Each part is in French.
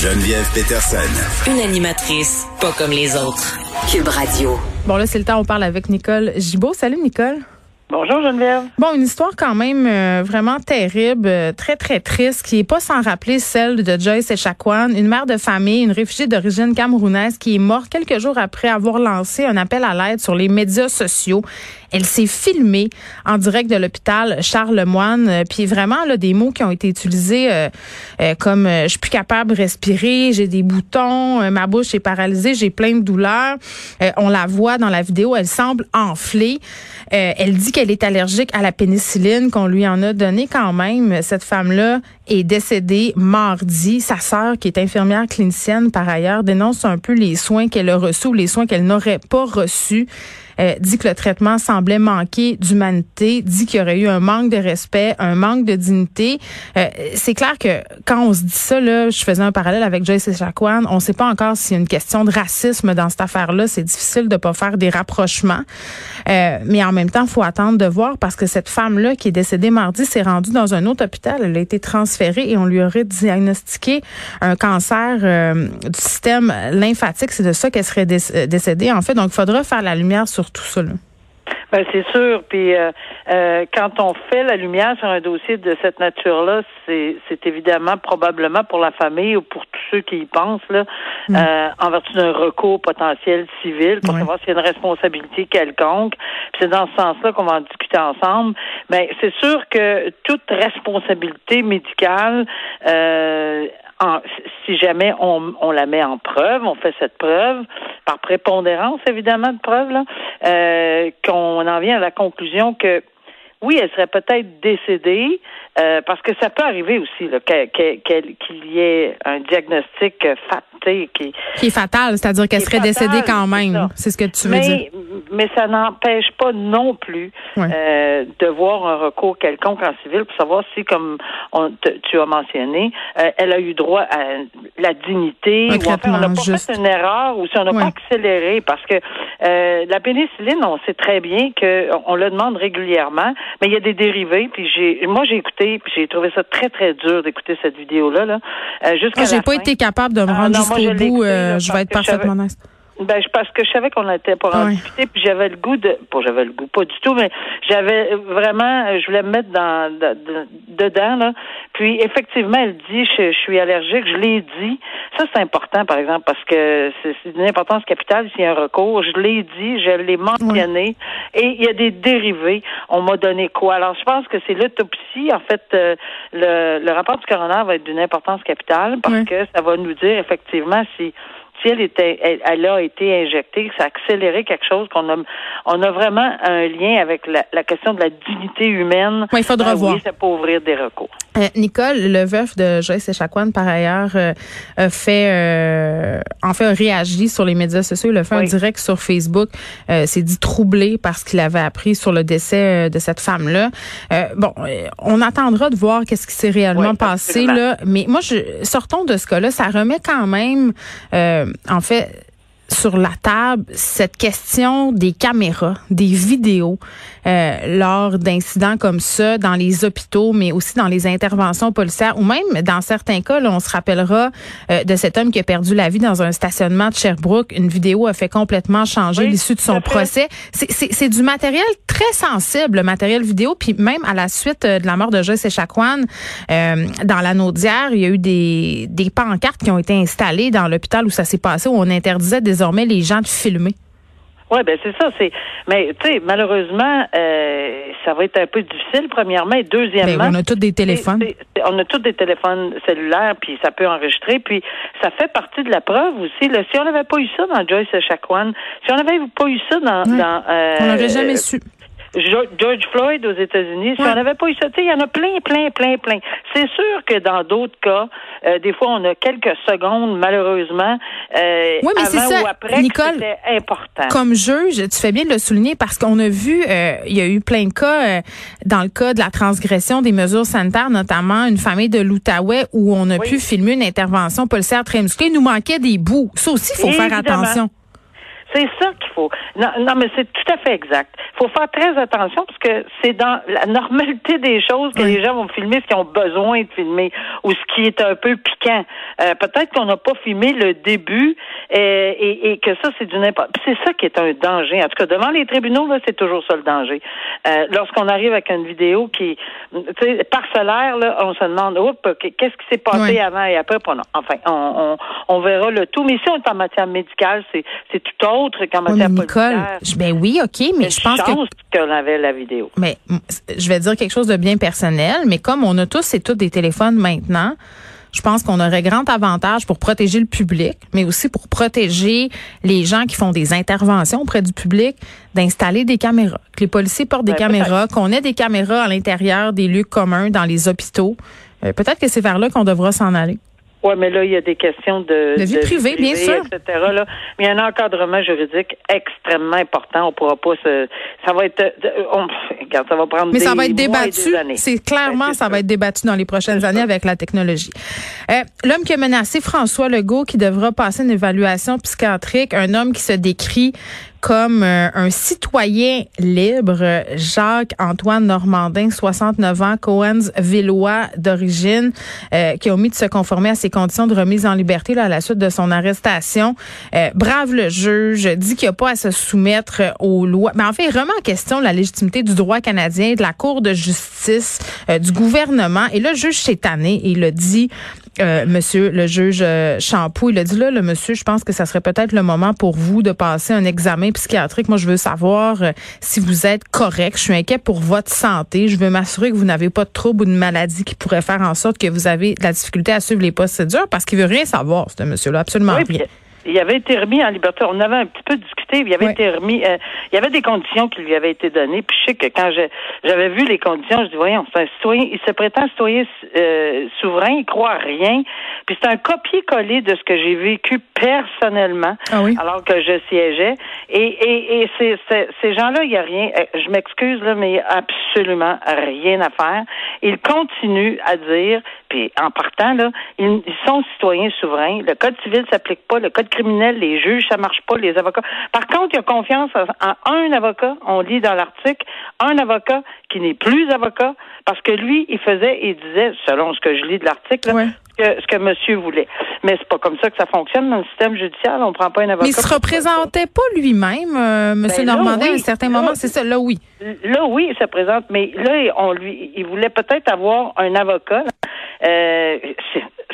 Geneviève Peterson. Une animatrice pas comme les autres. Cube Radio. Bon, là, c'est le temps, on parle avec Nicole Gibault. Salut, Nicole. Bonjour Geneviève. Bon, une histoire quand même euh, vraiment terrible, euh, très très triste, qui est pas sans rappeler celle de Joyce Echaquan, une mère de famille, une réfugiée d'origine camerounaise qui est morte quelques jours après avoir lancé un appel à l'aide sur les médias sociaux. Elle s'est filmée en direct de l'hôpital Charlemagne, euh, puis vraiment là des mots qui ont été utilisés comme je suis plus capable de respirer, j'ai des boutons, ma bouche est paralysée, j'ai plein de douleurs. on la voit dans la vidéo, elle semble enflée. elle dit qu'elle est allergique à la pénicilline qu'on lui en a donné quand même. Cette femme-là est décédée mardi. Sa sœur, qui est infirmière clinicienne par ailleurs, dénonce un peu les soins qu'elle a reçus ou les soins qu'elle n'aurait pas reçus. Euh, dit que le traitement semblait manquer d'humanité, dit qu'il y aurait eu un manque de respect, un manque de dignité. Euh, c'est clair que quand on se dit ça, là, je faisais un parallèle avec Joyce Echaquan, on ne sait pas encore s'il y a une question de racisme dans cette affaire-là. C'est difficile de pas faire des rapprochements. Euh, mais en même temps, il faut attendre de voir parce que cette femme-là qui est décédée mardi s'est rendue dans un autre hôpital. Elle a été transférée et on lui aurait diagnostiqué un cancer du système lymphatique. C'est de ça qu'elle serait décédée, en fait. Donc, il faudra faire la lumière sur tout ça. Ben, c'est sûr. Puis euh, euh, quand on fait la lumière sur un dossier de cette nature-là, c'est, c'est évidemment probablement pour la famille ou pour tous ceux qui y pensent là, mm. euh, en vertu d'un recours potentiel civil pour savoir s'il y a une responsabilité quelconque. Puis c'est dans ce sens-là qu'on va en discuter ensemble. Mais ben, c'est sûr que toute responsabilité médicale si jamais on, on, la met en preuve, on fait cette preuve, par prépondérance évidemment de preuve, euh, qu'on en vient à la conclusion que oui, elle serait peut-être décédée, euh, parce que ça peut arriver aussi qu'il y ait un diagnostic fat, qui, qui est fatal, c'est-à-dire qu'elle serait décédée quand même. C'est ce que tu veux dire. Mais ça n'empêche pas non plus euh, de voir un recours quelconque en civil pour savoir si, comme on, tu as mentionné, euh, elle a eu droit à la dignité, ou enfin, on n'a pas fait une erreur, ou si on n'a pas accéléré, parce que euh, la pénicilline, on sait très bien qu'on le demande régulièrement, mais il y a des dérivés. Puis j'ai, moi j'ai écouté, puis j'ai trouvé ça très très dur d'écouter cette vidéo là. euh, jusqu'à j'ai pas été capable de me ah, rendre jusqu'au bout. Euh, je vais être parfaitement honnête. Ben, parce que je savais qu'on était pour en discuter, puis j'avais le goût de, pas j'avais le goût, pas du tout, mais j'avais vraiment, je voulais me mettre dans, dedans là. Puis effectivement, elle dit, je, suis allergique, je l'ai dit. Ça c'est important, par exemple, parce que c'est d'une importance capitale s'il y a un recours. Je l'ai dit, je l'ai mentionné, et il y a des dérivés. On m'a donné quoi? Alors je pense que c'est l'autopsie. En fait, euh, le, le rapport du coroner va être d'une importance capitale parce que ça va nous dire effectivement si si elle était, elle, a été injectée, ça a accéléré quelque chose qu'on a, on a vraiment un lien avec la, la question de la dignité humaine. Oui, il faudra euh, voir. Oui, ça peut ouvrir des recours. Euh, Nicole, le veuf de Joyce Echaquan, par ailleurs, euh, a fait, euh, en fait, a réagi sur les médias sociaux. Il a fait un direct sur Facebook. s'est dit troublé parce qu'il avait appris sur le décès de cette femme-là. bon, on attendra de voir qu'est-ce qui s'est réellement passé là. Mais moi, je, sortons de ce cas-là. Ça remet quand même, en fait, sur la table cette question des caméras, des vidéos euh, lors d'incidents comme ça dans les hôpitaux, mais aussi dans les interventions policières ou même dans certains cas, là, on se rappellera euh, de cet homme qui a perdu la vie dans un stationnement de Sherbrooke. Une vidéo a fait complètement changer l'issue de son procès. C'est du matériel très sensible, le matériel vidéo, puis même à la suite euh, de la mort de Joyce Echaquan, euh, dans l'anneau d'hier, il y a eu des, des pancartes qui ont été installées dans l'hôpital où ça s'est passé, où on interdisait des désormais les gens de filmer. Oui, ben c'est ça. C'est, mais tu sais, malheureusement, euh, ça va être un peu difficile. Premièrement, et deuxièmement, ben, on a tous des téléphones. on a tous des téléphones cellulaires, puis ça peut enregistrer, puis ça fait partie de la preuve aussi. si on n'avait pas eu ça dans Joyce Chacuan, si on n'avait pas eu ça dans, dans euh, on n'aurait jamais su. George Floyd aux États-Unis, si on n'avait pas eu ça, il y en a plein, plein, plein, plein. C'est sûr que dans d'autres cas, euh, des fois, on a quelques secondes, malheureusement, euh, oui, mais avant ça, ou après, Nicole, c'était important. Comme juge, tu fais bien de le souligner parce qu'on a vu, euh, il y a eu plein de cas, euh, dans le cas de la transgression des mesures sanitaires, notamment une famille de l'Outaouais où on a pu filmer une intervention policière très musclée. Il nous manquait des bouts. Ça aussi, il faut faire attention. C'est ça qu'il faut. Non, non mais c'est tout à fait exact. Il faut faire très attention parce que c'est dans la normalité des choses que les gens vont filmer ce qu'ils ont besoin de filmer ou ce qui est un peu piquant. Euh, peut-être qu'on n'a pas filmé le début euh, et, et, que ça, c'est du n'importe. C'est ça qui est un danger. En tout cas, devant les tribunaux, là, c'est toujours ça le danger. Euh, lorsqu'on arrive avec une vidéo qui, tu sais, parcellaire, là, on se demande, qu'est-ce qui s'est passé avant et après? Enfin, on, on, on, verra le tout. Mais si on est en matière médicale, c'est, c'est tout autre matière oui, Nicole, ben oui, OK, mais je pense que... qu'on avait la vidéo. Mais je vais dire quelque chose de bien personnel, mais comme on a tous et toutes des téléphones maintenant, je pense qu'on aurait grand avantage pour protéger le public, mais aussi pour protéger les gens qui font des interventions auprès du public, d'installer des caméras. Que les policiers portent des caméras, qu'on ait des caméras à l'intérieur des lieux communs dans les hôpitaux. Euh, peut-être que c'est vers là qu'on devra s'en aller. Oui, mais là, il y a des questions de, de vie privée, bien sûr. Etc., là. Mais il y a un encadrement juridique extrêmement important. On pourra pas se. Ça va être. On, regarde, ça va prendre Mais des ça va être débattu. C'est clairement, ça, va être débattu dans les prochaines années avec la technologie. Euh, L'homme qui a menacé François Legault, qui devra passer une évaluation psychiatrique, un homme qui se décrit comme euh, un citoyen libre, Jacques-Antoine Normandin, 69 ans, Cohen's Villois d'origine, euh, qui a omis de se conformer à ses conditions de remise en liberté là, à la suite de son arrestation. Euh, brave le juge, dit qu'il n'y a pas à se soumettre aux lois. Mais en fait, il remet en question la légitimité du droit canadien, de la Cour de justice, du gouvernement. Et là, le juge s'est tanné il a dit euh, monsieur le juge euh, Champoux, il a dit là, le monsieur, je pense que ça serait peut-être le moment pour vous de passer un examen psychiatrique. Moi, je veux savoir euh, si vous êtes correct. Je suis inquiet pour votre santé. Je veux m'assurer que vous n'avez pas de trouble ou de maladie qui pourrait faire en sorte que vous avez de la difficulté à suivre les procédures parce qu'il veut rien savoir, ce monsieur-là, absolument rien il avait été remis en liberté. On avait un petit peu discuté. Il avait été remis. Euh, il y avait des conditions qui lui avaient été données. Puis je sais que quand j'avais vu les conditions, je dis voyons, c'est un citoyen. Il se prétend citoyen euh, souverain. Il croit à rien. Puis c'est un copier-coller de ce que j'ai vécu personnellement, ah alors que je siégeais. Et, et, et ces, ces gens-là, il y a rien. Euh, je m'excuse là, mais il y a absolument rien à faire. Ils continuent à dire. Puis en partant là, ils, sont citoyens souverains. Le code civil s'applique pas. Le code criminel, les juges, ça marche pas, les avocats. Par contre, il y a confiance en un avocat, on lit dans l'article, un avocat qui n'est plus avocat, parce que lui, il faisait et disait, selon ce que je lis de l'article, ce que monsieur voulait. Mais c'est pas comme ça que ça fonctionne dans le système judiciaire. On prend pas un avocat. Mais il se représentait pas lui-même, euh, monsieur ben Normandin, à un certain moment. C'est ça, là, oui. Là, oui, il se présente. Mais là, on lui, il voulait peut-être avoir un avocat. Euh,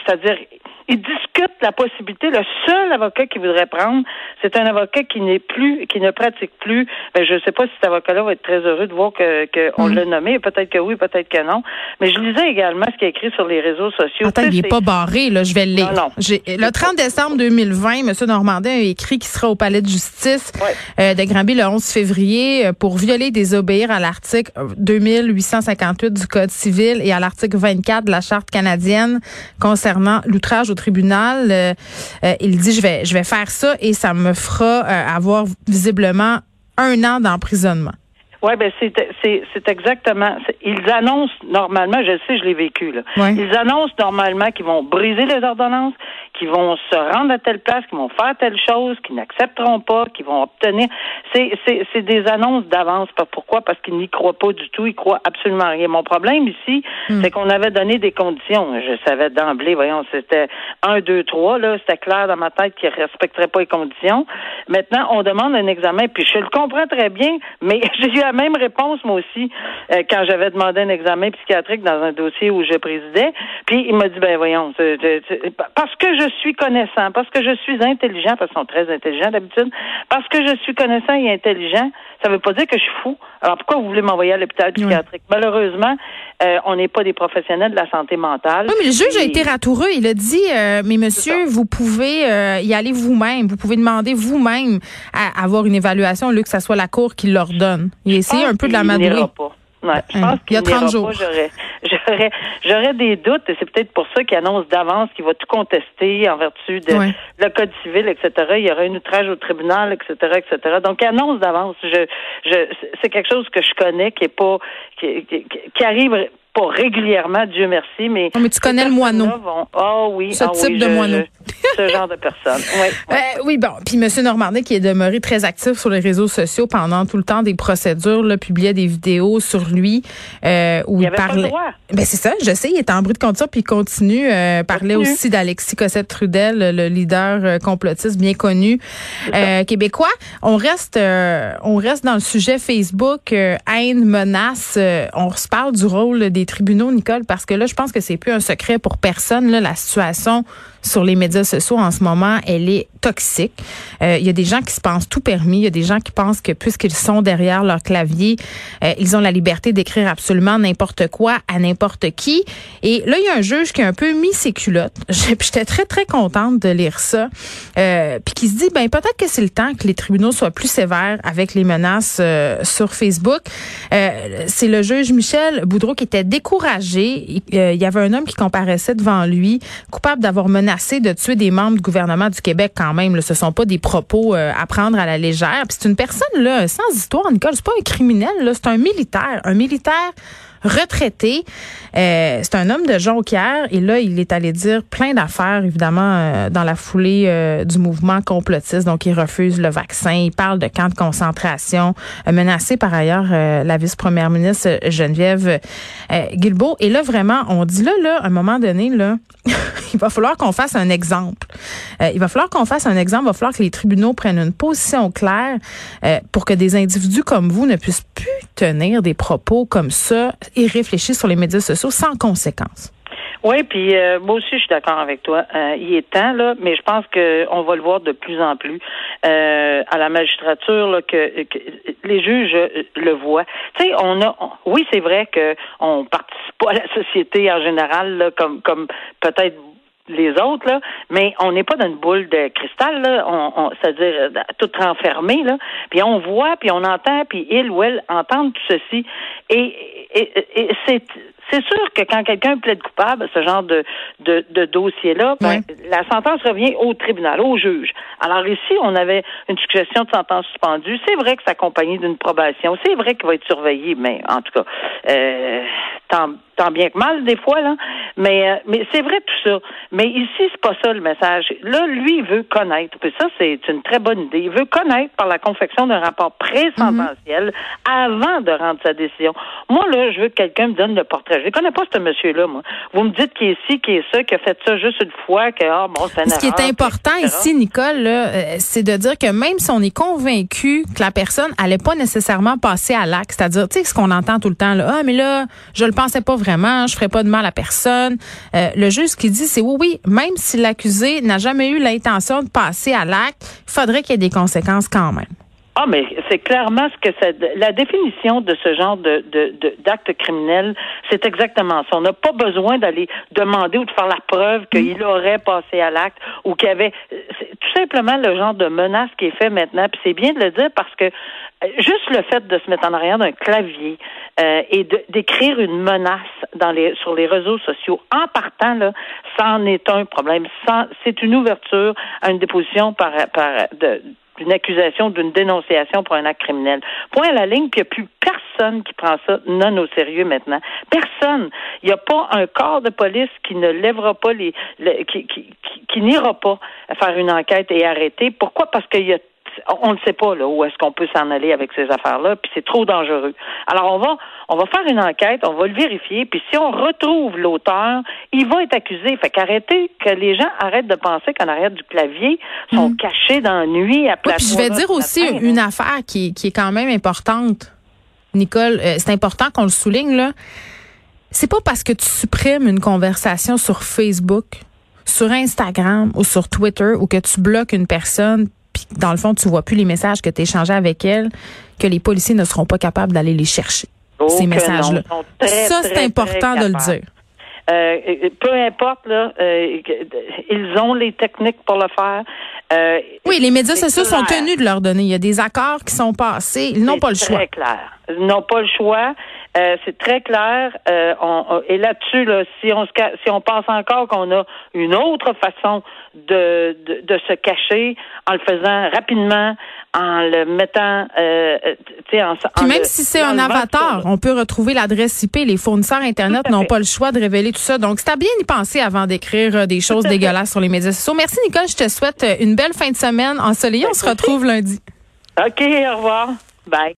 c'est-à-dire, il discute la possibilité. Le seul avocat qu'il voudrait prendre, c'est un avocat qui n'est plus, qui ne pratique plus. Ben, je ne sais pas si cet avocat-là va être très heureux de voir que qu'on mm. l'a nommé. Peut-être que oui, peut-être que non. Mais je lisais également ce qui est écrit sur les réseaux sociaux. Attends, il n'est pas barré, là. Je vais le lire. Non, non. Le 30 décembre 2020, M. Normandin a écrit qu'il sera au palais de justice euh, de Granby le 11 février euh, pour violer et désobéir à l'article 2858 du Code civil et à l'article 24 de la Charte canadienne concernant l'outrage tribunal. Euh, euh, il dit je vais je vais faire ça et ça me fera euh, avoir visiblement un an d'emprisonnement. Oui, ben c'est c'est exactement. Ils annoncent normalement, je sais, je l'ai vécu là. Ils annoncent normalement qu'ils vont briser les ordonnances, qui vont se rendre à telle place, qui vont faire telle chose, qui n'accepteront pas, qui vont obtenir. C'est des annonces d'avance. Pourquoi? Parce qu'ils n'y croient pas du tout. Ils croient absolument rien. Mon problème ici, hmm. c'est qu'on avait donné des conditions. Je savais d'emblée, voyons, c'était un, deux, trois, là. C'était clair dans ma tête qu'ils respecteraient pas les conditions. Maintenant, on demande un examen, puis je le comprends très bien, mais j'ai eu la même réponse, moi aussi, euh, quand j'avais demandé un examen psychiatrique dans un dossier où je présidais. Puis il m'a dit, ben voyons, parce que je je suis connaissant, parce que je suis intelligent, parce qu'ils sont très intelligents d'habitude, parce que je suis connaissant et intelligent, ça ne veut pas dire que je suis fou. Alors pourquoi vous voulez m'envoyer à l'hôpital psychiatrique? Malheureusement, euh, on n'est pas des professionnels de la santé mentale. Oui, mais le juge a été ratoureux. Il a dit, euh, mais monsieur, vous pouvez euh, y aller vous-même. Vous pouvez demander vous-même à avoir une évaluation, au lieu que ce soit la Cour qui l'ordonne. Il a essayé un peu de la madouer. Ouais, je pense qu'il y a 30 jours. J'aurais, j'aurais, j'aurais des doutes et c'est peut-être pour ça qu'il annonce d'avance qu'il va tout contester en vertu de le code civil, etc. Il y aura un outrage au tribunal, etc., etc. Donc, il annonce d'avance. Je, je, c'est quelque chose que je connais qui est pas, qui, qui, qui arrive pas régulièrement, Dieu merci, mais. mais tu connais le moineau. oh, oui. Ce ah type de moineau. ce genre de personne. Oui, euh, oui bon. Puis M. Normandin, qui est demeuré très actif sur les réseaux sociaux pendant tout le temps des procédures, là, publiait des vidéos sur lui euh, où il, parlait. Ben c'est ça, je sais, il est en bruit de conduire puis il continue. Euh, parlait aussi d'Alexis Cossette-Trudel, le leader euh, complotiste bien connu québécois. On reste, on reste dans le sujet Facebook, haine, menace. on se parle du rôle des tribunaux, Nicole, parce que là, je pense que c'est plus un secret pour personne. Là, la situation sur les médias sociaux en ce moment, elle est toxique. Euh, il y a des gens qui se pensent tout permis. Il y a des gens qui pensent que puisqu'ils sont derrière leur clavier, euh, ils ont la liberté d'écrire absolument n'importe quoi à n'importe qui. Et là, il y a un juge qui a un peu mis ses culottes. J'étais très, très contente de lire ça. Euh, puis qui se dit, ben peut-être que c'est le temps que les tribunaux soient plus sévères avec les menaces euh, sur Facebook. c'est le juge Michel Boudreau qui était découragé. il y avait un homme qui comparaissait devant lui, coupable d'avoir menacé de tuer des membres du gouvernement du Québec quand même. Ce sont pas des propos euh, à prendre à la légère. c'est une personne là sans histoire, Nicole. C'est pas un criminel. C'est un militaire, un militaire retraité. Euh, c'est un homme de Jonquière et là, il est allé dire plein d'affaires, évidemment, euh, dans la foulée euh, du mouvement complotiste. Donc, il refuse le vaccin. Il parle de camps de concentration, menacé par ailleurs la vice-première ministre Geneviève Guilbeault. Et là, vraiment, on dit là, là, à un moment donné, là, il va falloir qu'on fasse un exemple. il va falloir qu'on fasse un exemple. Il va falloir que les tribunaux prennent une position claire pour que des individus comme vous ne puissent plus tenir des propos comme ça et réfléchir sur les médias sociaux sans conséquence. Oui, puis euh, moi aussi je suis d'accord avec toi. Euh, il est temps là, mais je pense qu'on va le voir de plus en plus euh, à la magistrature là, que, les juges le voient. Tu sais, on a, oui, c'est vrai que on participe pas à la société en général là, comme comme peut-être les autres, là, mais on n'est pas dans une boule de cristal, là, on, c'est-à-dire euh, tout renfermé, là. Puis on voit, puis on entend, puis il ou elle entendent tout ceci. Et, et, c'est c'est sûr que quand quelqu'un plaide coupable, ce genre de, de, de dossier-là, ben, la sentence revient au tribunal, au juge. Alors ici, on avait une suggestion de sentence suspendue. C'est vrai que c'est accompagné d'une probation. C'est vrai qu'il va être surveillé, mais en tout cas, euh, tant, tant bien que mal des fois, là. Mais, euh, mais c'est vrai tout ça. Mais ici, c'est pas ça le message. Là, lui, il veut connaître. Puis ça, c'est une très bonne idée. Il veut connaître par la confection d'un rapport pré-sententiel avant de rendre sa décision. Moi, là, je veux que quelqu'un me donne le portrait. Je ne connais pas ce monsieur-là, moi. Vous me dites qu'il est ci, qu'il est ça, qu'il a fait ça juste une fois, que, ah, bon, c'est Ce qui est important ici, Nicole, euh, c'est de dire que même si on est convaincu que la personne allait pas nécessairement passer à l'acte, c'est-à-dire, tu sais, ce qu'on entend tout le temps, là, ah, mais là, je le pensais pas vraiment, je ferais pas de mal à personne. Euh, le juge ce qui dit, c'est oui, oui, même si l'accusé n'a jamais eu l'intention de passer à l'acte, il faudrait qu'il y ait des conséquences quand même. Ah, mais c'est clairement ce que c'est. La définition de ce genre de, de, d'acte criminel, c'est exactement ça. On n'a pas besoin d'aller demander ou de faire la preuve mm. qu'il aurait passé à l'acte ou qu'il y avait. C'est tout simplement le genre de menace qui est fait maintenant. Puis c'est bien de le dire parce que euh, juste le fait de se mettre en arrière d'un clavier euh, et d'écrire une menace dans les sur les réseaux sociaux en partant là, ça en est un problème. C'est une ouverture à une déposition par, par de, d'une accusation, d'une dénonciation pour un acte criminel. Point à la ligne, puis il n'y a plus personne qui prend ça non au sérieux maintenant. Personne. Il n'y a pas un corps de police qui ne lèvera pas les, qui, qui, qui n'ira pas faire une enquête et arrêter. Pourquoi? Parce qu'il y a on ne sait pas là où est-ce qu'on peut s'en aller avec ces affaires-là, puis c'est trop dangereux. Alors on va on va faire une enquête, on va le vérifier, puis si on retrouve l'auteur, il va être accusé. Fait qu'arrêtez que les gens arrêtent de penser qu'en arrière du clavier sont mm. cachés dans la nuit à place. je vais dire aussi une affaire qui, qui est quand même importante, Nicole. Euh, c'est important qu'on le souligne là. C'est pas parce que tu supprimes une conversation sur Facebook sur Instagram ou sur Twitter ou que tu bloques une personne dans le fond, tu vois plus les messages que tu échangés avec elle, que les policiers ne seront pas capables d'aller les chercher, oh ces messages-là. Ça, c'est important de le dire. Euh, peu importe, là, euh, ils ont les techniques pour le faire. Euh, oui, les médias sociaux sont tenus de leur donner. Il y a des accords qui sont passés. Ils n'ont pas le choix. Très clair. Ils n'ont pas le choix. Euh, c'est très clair. Euh, on, et là-dessus, là, si on se, si on pense encore qu'on a une autre façon de, de, de, se cacher en le faisant rapidement, en le mettant, euh, en, Puis même si c'est un avatar, on peut retrouver l'adresse IP. Les fournisseurs internet n'ont pas le choix de révéler tout ça. Donc, c'est à bien y penser avant d'écrire euh, des choses dégueulasses sur les médias sociaux. Merci Nicole, je te souhaite une belle fin de semaine ensoleillée. On se retrouve lundi. OK, au revoir. Bye.